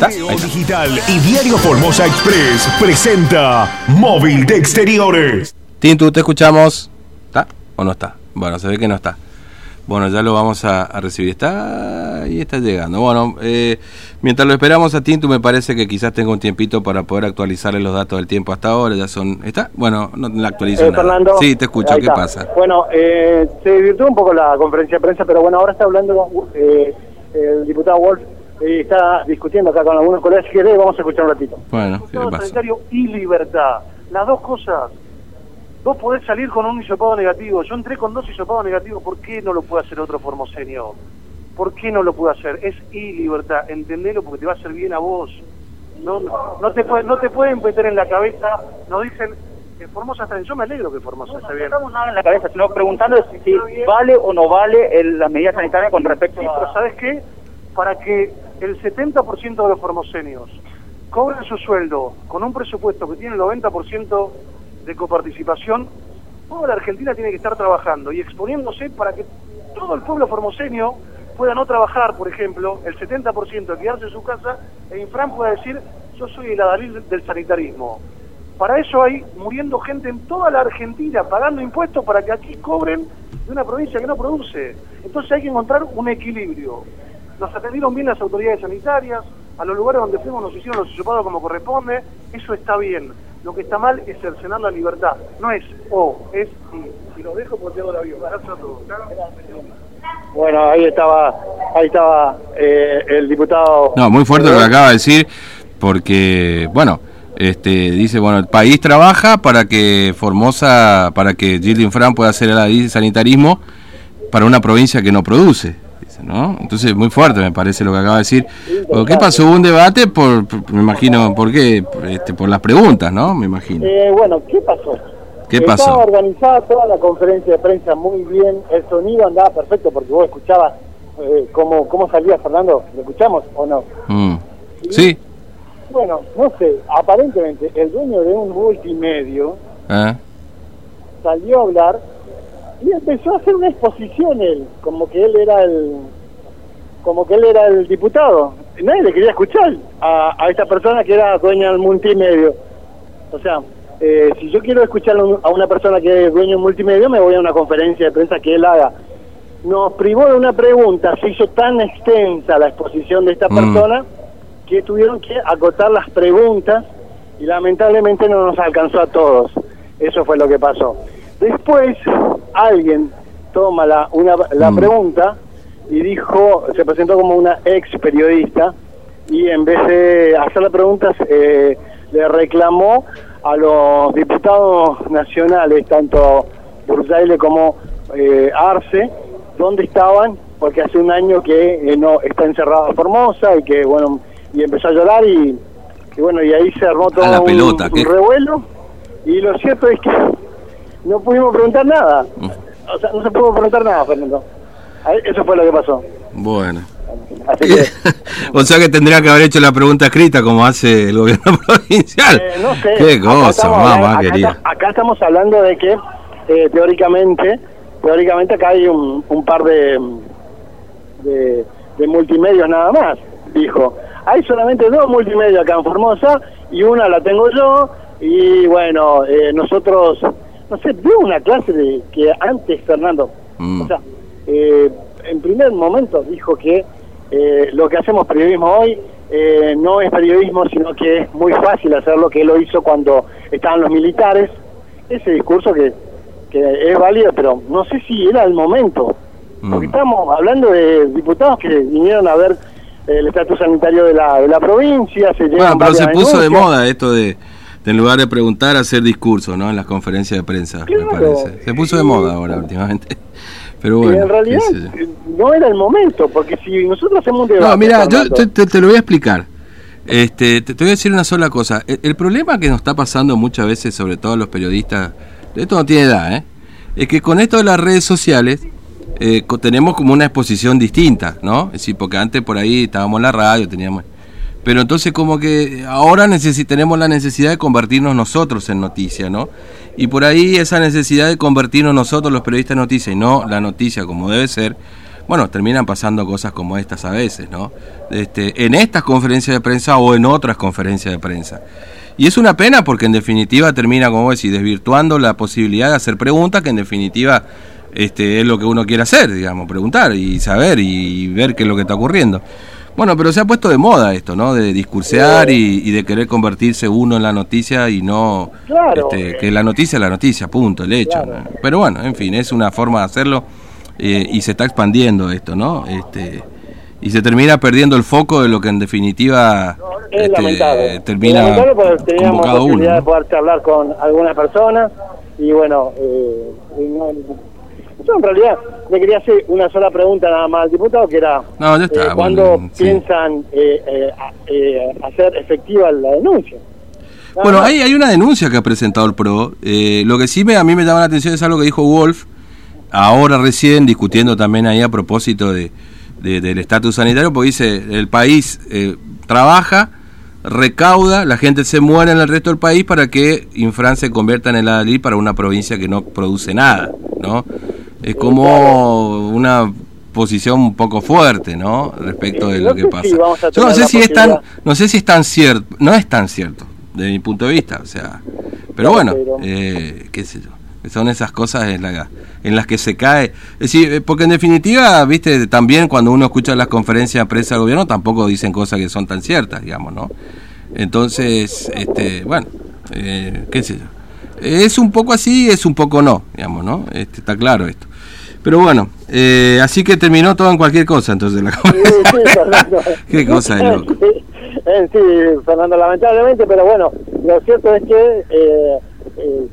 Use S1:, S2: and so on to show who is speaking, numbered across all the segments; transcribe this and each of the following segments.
S1: ¿Está? Ahí está.
S2: Digital y Diario Formosa Express presenta Móvil de Exteriores.
S1: Tintu, te escuchamos. ¿Está o no está? Bueno, se ve que no está. Bueno, ya lo vamos a, a recibir. Está y está llegando. Bueno, eh, mientras lo esperamos a Tintu, me parece que quizás tenga un tiempito para poder actualizarle los datos del tiempo hasta ahora. Ya son. ¿Está? Bueno, no la actualizo
S3: Eh,
S1: nada.
S3: Fernando.
S1: Sí, te escucho. ¿Qué pasa?
S3: Bueno, eh, se divirtió un poco la conferencia de prensa, pero bueno, ahora está hablando eh, el diputado Wolf está discutiendo acá con algunos colegas. Si querés, vamos a escuchar un ratito.
S1: Bueno, ¿qué
S4: Estado
S1: pasa?
S4: sanitario y libertad. Las dos cosas. Vos podés salir con un hisopado negativo. Yo entré con dos hisopados negativos. ¿Por qué no lo puede hacer otro formoseño? ¿Por qué no lo puede hacer? Es y libertad. Entendelo porque te va a hacer bien a vos. No, no, no te, puede- no te pueden meter en la cabeza. Nos dicen que Formosa está bien. Yo me alegro que Formosa esté bien.
S5: No estamos nada en la cabeza, sino preguntando si, si vale o no vale el- las medidas sanitarias con respecto
S4: Sí,
S5: a...
S4: pero ¿sabes qué? Para que el 70% de los formoseños cobren su sueldo con un presupuesto que tiene el 90% de coparticipación, toda la Argentina tiene que estar trabajando y exponiéndose para que todo el pueblo formoseño pueda no trabajar, por ejemplo, el 70% de quedarse en su casa e Infran pueda decir, yo soy el adalid del sanitarismo. Para eso hay muriendo gente en toda la Argentina pagando impuestos para que aquí cobren de una provincia que no produce. Entonces hay que encontrar un equilibrio. Nos atendieron bien las autoridades sanitarias, a los lugares donde fuimos nos hicieron los hisopados como corresponde, eso está bien. Lo que está mal es cercenar la libertad. No es o, es y. Si lo dejo, pues te hago la vida. Gracias a todos.
S3: Bueno, ahí estaba, ahí estaba eh, el diputado.
S1: No, muy fuerte lo que acaba de decir, porque, bueno, este, dice, bueno, el país trabaja para que Formosa, para que Gilles Fran pueda hacer el sanitarismo para una provincia que no produce. Dice, ¿no? Entonces, muy fuerte me parece lo que acaba de decir. ¿Qué pasó? Hubo un debate por, por- me imagino, ¿por qué? Este, por las preguntas, ¿no? Me imagino.
S3: Eh, bueno, ¿qué pasó?
S1: ¿Qué
S3: Estaba
S1: pasó?
S3: organizada toda la conferencia de prensa muy bien, el sonido andaba perfecto porque vos escuchabas eh, cómo, cómo salía Fernando, ¿lo escuchamos o no?
S1: Mm. Sí.
S3: Bueno, no sé, aparentemente el dueño de un multimedio
S1: ¿eh?
S3: salió a hablar y empezó a hacer una exposición él, como que él era el como que él era el diputado. Nadie le quería escuchar a, a esta persona que era dueña del multimedio. O sea, eh, si yo quiero escuchar a un- a una persona que es dueño del multimedio, me voy a una conferencia de prensa que él haga. Nos privó de una pregunta, se hizo tan extensa la exposición de esta
S1: Mm.
S3: persona que tuvieron que acotar las preguntas y lamentablemente no nos alcanzó a todos. Eso fue lo que pasó. Después alguien toma la, una, la
S1: Mm.
S3: pregunta y dijo, se presentó como una ex periodista y en vez de hacer las preguntas eh, le reclamó a los diputados nacionales, tanto Bursaile como eh, Arce, dónde estaban, porque hace un año que eh, no está encerrada Formosa y que bueno y empezó a llorar y, y bueno y ahí se armó todo
S1: A la
S3: un-
S1: pelota,
S3: un,
S1: ¿qué?
S3: revuelo y lo cierto es que no pudimos preguntar nada, o sea no se pudo preguntar nada Fernando, eso fue lo que pasó.
S1: Bueno.
S3: Así que
S1: o sea que tendría que haber hecho la pregunta escrita como hace el gobierno provincial.
S3: Eh, no sé.
S1: Qué cosa,
S3: estamos
S1: mamá
S3: acá
S1: querida.
S3: Acá estamos hablando de que eh, teóricamente, teóricamente acá hay un, un par de, de, de multimedios nada más, dijo. Hay solamente dos multimedios acá en Formosa y una la tengo yo y bueno, eh, nosotros, no sé, veo una clase de que antes Fernando,
S1: Mm.
S3: o sea, eh, en primer momento dijo que eh, lo que hacemos periodismo hoy eh, no es periodismo, sino que es muy fácil hacer lo que él lo hizo cuando estaban los militares. Ese discurso que, que es válido, pero no sé si era el momento. Porque
S1: Mm.
S3: estamos hablando de diputados que vinieron a ver el estatus sanitario de la, de la provincia. Se
S1: Bueno,
S3: llevan
S1: pero se puso de moda esto de, de en lugar de preguntar, hacer discursos, ¿no? En las conferencias de prensa,
S3: Claro.
S1: me parece. Se puso de moda ahora últimamente. Pero bueno.
S3: en realidad no era el momento, porque si nosotros hacemos un debate...
S1: No, mira, yo te, te- te lo voy a explicar. Este, te, te voy a decir una sola cosa. El, el problema que nos está pasando muchas veces, sobre todo a los periodistas, esto no tiene edad, ¿eh? es que con esto de las redes sociales eh, tenemos como una exposición distinta, ¿no? Es decir, porque antes por ahí estábamos en la radio, teníamos... Pero entonces como que ahora tenemos la necesidad de convertirnos nosotros en noticia, ¿no? Y por ahí esa necesidad de convertirnos nosotros los periodistas en noticia y no la noticia como debe ser, bueno, terminan pasando cosas como estas a veces, ¿no? Este, en estas conferencias de prensa o en otras conferencias de prensa. Y es una pena porque en definitiva termina, como decís, desvirtuando la posibilidad de hacer preguntas, que en definitiva este, es lo que uno quiere hacer, digamos, preguntar y saber y ver qué es lo que está ocurriendo. Bueno, pero se ha puesto de moda esto, ¿no? De discursear y, de querer convertirse uno en la noticia y no este, que la noticia es la noticia, punto, el hecho. Pero bueno, en fin, es una forma de hacerlo eh, y se está expandiendo esto, ¿no? Este, y se termina perdiendo el foco de lo que en definitiva
S3: este,
S1: termina
S3: lamentable porque teníamos la posibilidad de poder hablar con algunas personas y bueno, eh, yo en realidad le quería hacer una sola pregunta nada más al diputado, que era
S1: no, ya está,
S3: eh, cuándo piensan eh, eh, eh, hacer efectiva la denuncia.
S1: bueno, hay, hay una denuncia que ha presentado el PRO. Eh, lo que sí me, a mí me llama la atención es algo que dijo Wolf, ahora recién discutiendo también ahí a propósito de, del estatus sanitario, porque dice, el país trabaja, recauda, la gente se muere en el resto del país para que Infran se convierta en el Adalí para una provincia que no produce nada, ¿no? Es como una posición un poco fuerte, ¿no? Respecto de lo que pasa. Yo no sé si es tan, no sé si es tan cierto, no es tan cierto, de mi punto de vista, o sea, pero bueno, eh, qué sé yo, son esas cosas en, la, en las que se cae, es decir, eh, porque en definitiva, viste, también cuando uno escucha las conferencias de prensa del gobierno tampoco dicen cosas que son tan ciertas, digamos, ¿no? Entonces, este, bueno, eh, qué sé yo. Es un poco así, es un poco no, digamos, ¿no? Este, está claro esto. Pero bueno, eh, así que terminó todo en cualquier cosa entonces la
S3: sí, sí, Fernando.
S1: Qué cosa de loco.
S3: Eh, sí, Fernando, lamentablemente, pero bueno, lo cierto es que, eh, eh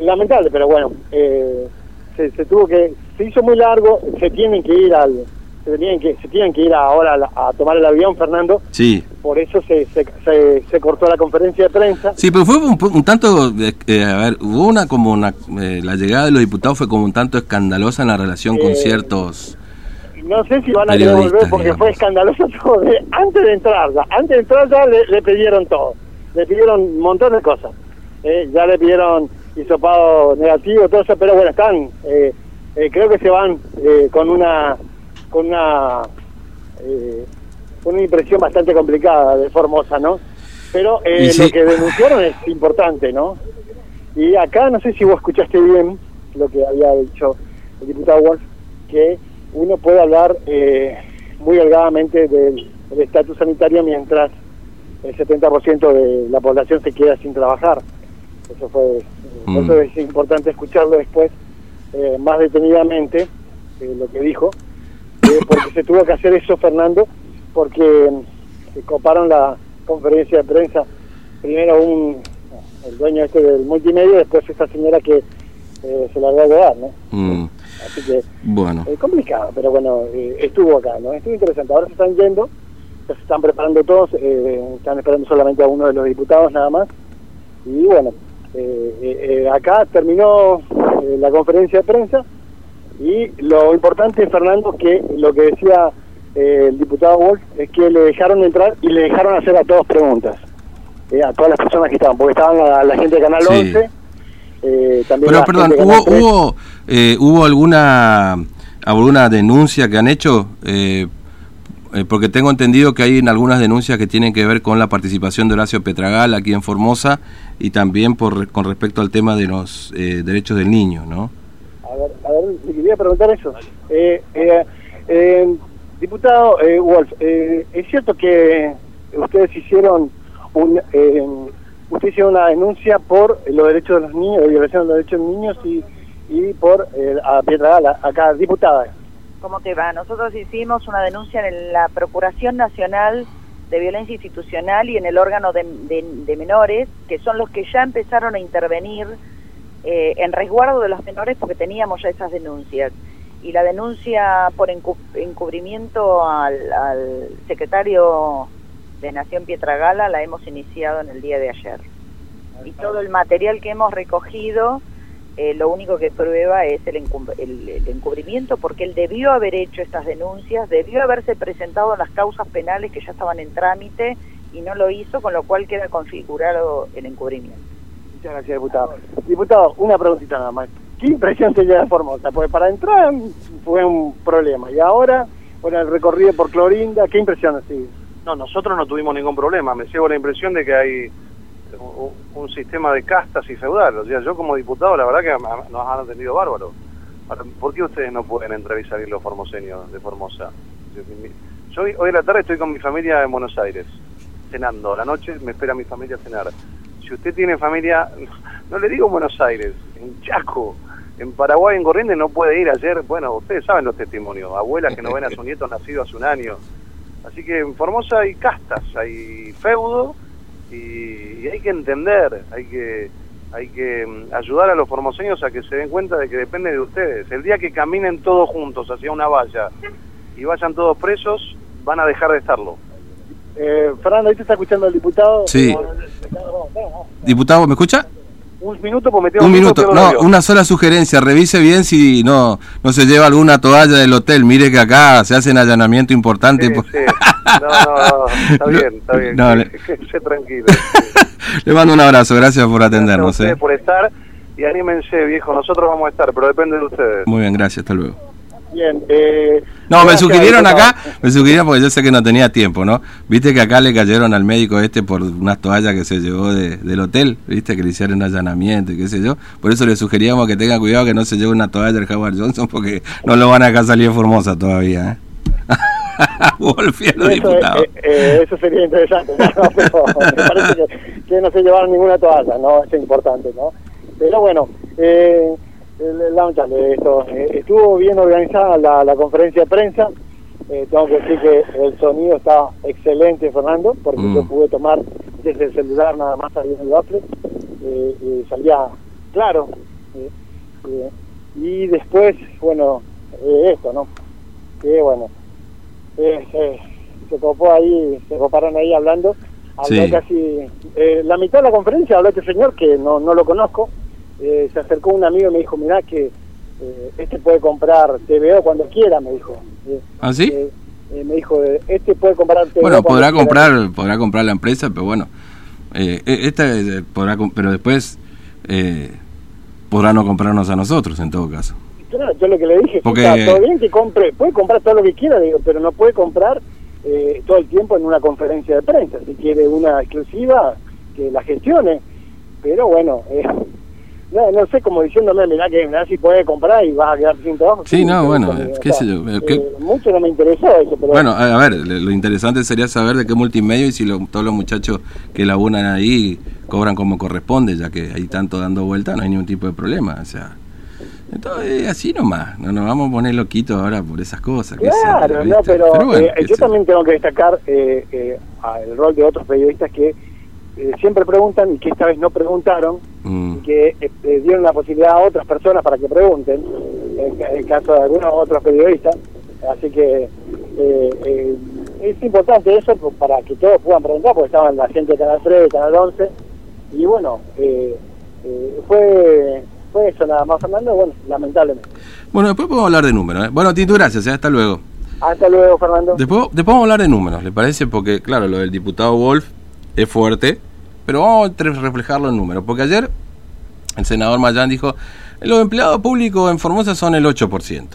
S3: lamentable, pero bueno, se, se tuvo que, se hizo muy largo, se tienen que ir al, se tienen que se tienen que ir ahora a, tomar el avión, Fernando.
S1: Sí.
S3: Por eso se, se, se, cortó la conferencia de prensa.
S1: Sí, pero fue un, tanto, eh, a ver, hubo una como una, eh, la llegada de los diputados fue como un tanto escandalosa en la relación con eh, ciertos...
S3: No sé si van a querer volver porque fue escandaloso todo. Antes de entrar, ya, antes de entrar ya le, pidieron todo. Le pidieron un montón de cosas. ya le pidieron hisopado negativo, todo eso, pero bueno, están... creo que se van con una con una, eh, una impresión bastante complicada de Formosa, ¿no? Pero eh, lo que denunciaron es importante, ¿no? Y acá no sé si vos escuchaste bien lo que había dicho el diputado Wolf, que uno puede hablar eh, muy holgadamente del estatus sanitario mientras el 70% de la población se queda sin trabajar. Eso fue, mm. eso es importante escucharlo después eh, más detenidamente, lo que dijo, porque se tuvo que hacer eso, Fernando, porque se coparon la conferencia de prensa. Primero un el dueño este del multimedia, después esta señora que eh, se la a dar, ¿no? Mm. Así que,
S1: bueno.
S3: es complicado, pero bueno, eh, estuvo acá, ¿no? Estuvo interesante. Ahora se están yendo, se están preparando todos, eh, están esperando solamente a uno de los diputados nada más. Y bueno, acá terminó la conferencia de prensa y lo importante, Fernando, que lo que decía eh, el diputado Wolf es que le dejaron entrar y le dejaron hacer a todos preguntas, eh, a todas las personas que estaban, porque estaban la, gente de Canal 11.
S1: Eh, también Pero perdón, ¿hubo, hubo, ¿hubo alguna alguna denuncia que han hecho? porque tengo entendido que hay algunas denuncias que tienen que ver con la participación de Horacio Petragal aquí en Formosa y también por, con respecto al tema de los derechos del niño, ¿no?
S3: A ver, a ver, le quería preguntar eso. Eh, eh, eh, diputado Wolf, ¿es cierto que ustedes hicieron un, usted hicieron una denuncia por los derechos de los niños, de violación de los derechos de los niños y, y por a Pietra Gala, acá, diputada?
S6: ¿Cómo te va? Nosotros hicimos una denuncia en la Procuración Nacional de Violencia Institucional y en el órgano de, de menores, que son los que ya empezaron a intervenir eh, en resguardo de los menores porque teníamos ya esas denuncias. Y la denuncia por encubrimiento al, secretario de Nación Pietragala la hemos iniciado en el día de ayer. Y todo el material que hemos recogido, eh, lo único que prueba es el, el, encubrimiento porque él debió haber hecho estas denuncias, debió haberse presentado en las causas penales que ya estaban en trámite y no lo hizo, con lo cual queda configurado el encubrimiento.
S3: Muchas gracias, diputado. Diputado, una preguntita nada más. ¿qué impresión te lleva de Formosa? Porque para entrar fue un problema. Y ahora, bueno, el recorrido por Clorinda, ¿qué impresión así?
S4: No, nosotros no tuvimos ningún problema. Me llevo la impresión de que hay un, sistema de castas y feudal. O sea, yo como diputado, la verdad que nos han atendido bárbaro. Ahora, ¿Por qué ustedes no pueden entrevistar a los formoseños de Formosa? Yo, hoy, hoy a la tarde estoy con mi familia en Buenos Aires, cenando. A la noche me espera mi familia a cenar. Si usted tiene familia, no le digo en Buenos Aires, en Chaco, en Paraguay, en Corrientes, no puede ir ayer. Bueno, ustedes saben los testimonios. Abuelas que no ven a su nieto nacido hace un año. Así que en Formosa hay castas, hay feudo y, y hay que entender, hay que hay que mm, ayudar a los formoseños a que se den cuenta de que depende de ustedes. El día que caminen todos juntos hacia una valla y vayan todos presos, van a dejar de estarlo.
S3: Eh, Fernando, ¿ahí te está escuchando el diputado?
S1: Sí. Diputado, ¿me escucha?
S4: Un minuto, pues me
S1: Un minuto. No, una sola sugerencia. Revise bien si no no se lleva alguna toalla del hotel. Mire que acá se hacen allanamiento importante.
S4: Sí. No, no, está bien, está bien.
S1: no,
S4: que-
S1: le-
S4: que tranquilo.
S1: Le mando un abrazo. Gracias por
S4: Gracias a
S1: atendernos. ¿eh?
S4: por estar y anímense, viejo. Nosotros vamos a estar, pero depende de ustedes.
S1: Muy bien, gracias. Hasta luego.
S3: Bien. Eh,
S1: No, me sugirieron
S3: diputado.
S1: acá, me sugirieron porque yo sé que no tenía tiempo, ¿no? Viste que acá le cayeron al médico este por unas toallas que se llevó de- del hotel, viste que le hicieron allanamiento y qué sé yo. Por eso le sugeríamos que tenga cuidado que no se lleve una toalla del Howard Johnson porque no lo van a dejar salir Formosa todavía, ¿eh? Wolfie
S3: Eso,
S1: diputados.
S3: eh, eh, eso sería interesante, ¿no? pero me parece que, que no se llevaron ninguna toalla, ¿no? Es importante, ¿no? Pero bueno, eh, lamentable esto. Eh, estuvo bien organizada la, la conferencia de prensa. Eh, tengo que decir que el sonido está excelente, Fernando, porque
S1: Mm.
S3: yo pude tomar desde el celular nada más saliendo el bafle. Eh, salía claro. eh, eh, y después, bueno, eh, esto, ¿no? Que bueno, eh, eh, se copó ahí, se coparon ahí hablando. Habló
S1: Sí.
S3: casi. eh, la mitad de la conferencia habló este señor que no, no lo conozco. Eh, se acercó un amigo y me dijo: Mirá, que eh, este puede comprar TVO cuando quiera, me dijo. Eh,
S1: ¿Ah, sí?
S3: eh, eh, me dijo: Este puede comprar TVO.
S1: Bueno, podrá
S3: quiera".
S1: comprar, podrá comprar la empresa, pero bueno, eh, eh, esta eh, podrá, pero después eh, podrá no comprarnos a nosotros en todo caso.
S3: Claro, yo lo que le dije,
S1: Porque-
S3: está todo bien que compre, puede comprar todo lo que quiera, digo, pero no puede comprar eh, todo el tiempo en una conferencia de prensa. Si quiere una exclusiva, que la gestione. Pero bueno, eh, no, no sé, como diciéndome, mirá que mirá si puede comprar y vas a quedar sin trabajo.
S1: Sí, no, bueno, qué sé yo,
S3: eh,
S1: ¿qué-
S3: mucho no me interesó eso, pero
S1: Bueno, a, ver, lo interesante sería saber de qué multimedio y si lo- todos los muchachos que laburan ahí cobran como corresponde, ya que hay tanto dando vuelta, no hay ningún tipo de problema. O sea, entonces así nomás, no nos vamos a poner loquitos ahora por esas cosas.
S3: Claro, no, pero,
S1: bueno,
S3: eh, yo también tengo que destacar eh, eh, el rol de otros periodistas que eh, siempre preguntan y que esta vez no preguntaron
S1: Mm.
S3: que eh, eh, dieron la posibilidad a otras personas para que pregunten, en el caso de algunos otros periodistas. Así que eh, eh, es importante eso pues, para que todos puedan preguntar, porque estaban la gente de Canal 3, de Canal 11, y bueno, eh, eh, fue, fue eso nada más, Fernando, bueno, lamentablemente.
S1: Bueno, después podemos hablar de números. ¿eh? Bueno, Tito, gracias, hasta luego.
S3: Hasta luego, Fernando.
S1: Después, después vamos a hablar de números, ¿le parece? Porque, claro, lo del diputado Wolf es fuerte, pero vamos a reflejarlo en números. Porque ayer el senador Mayán dijo, los empleados públicos en Formosa son el 8%.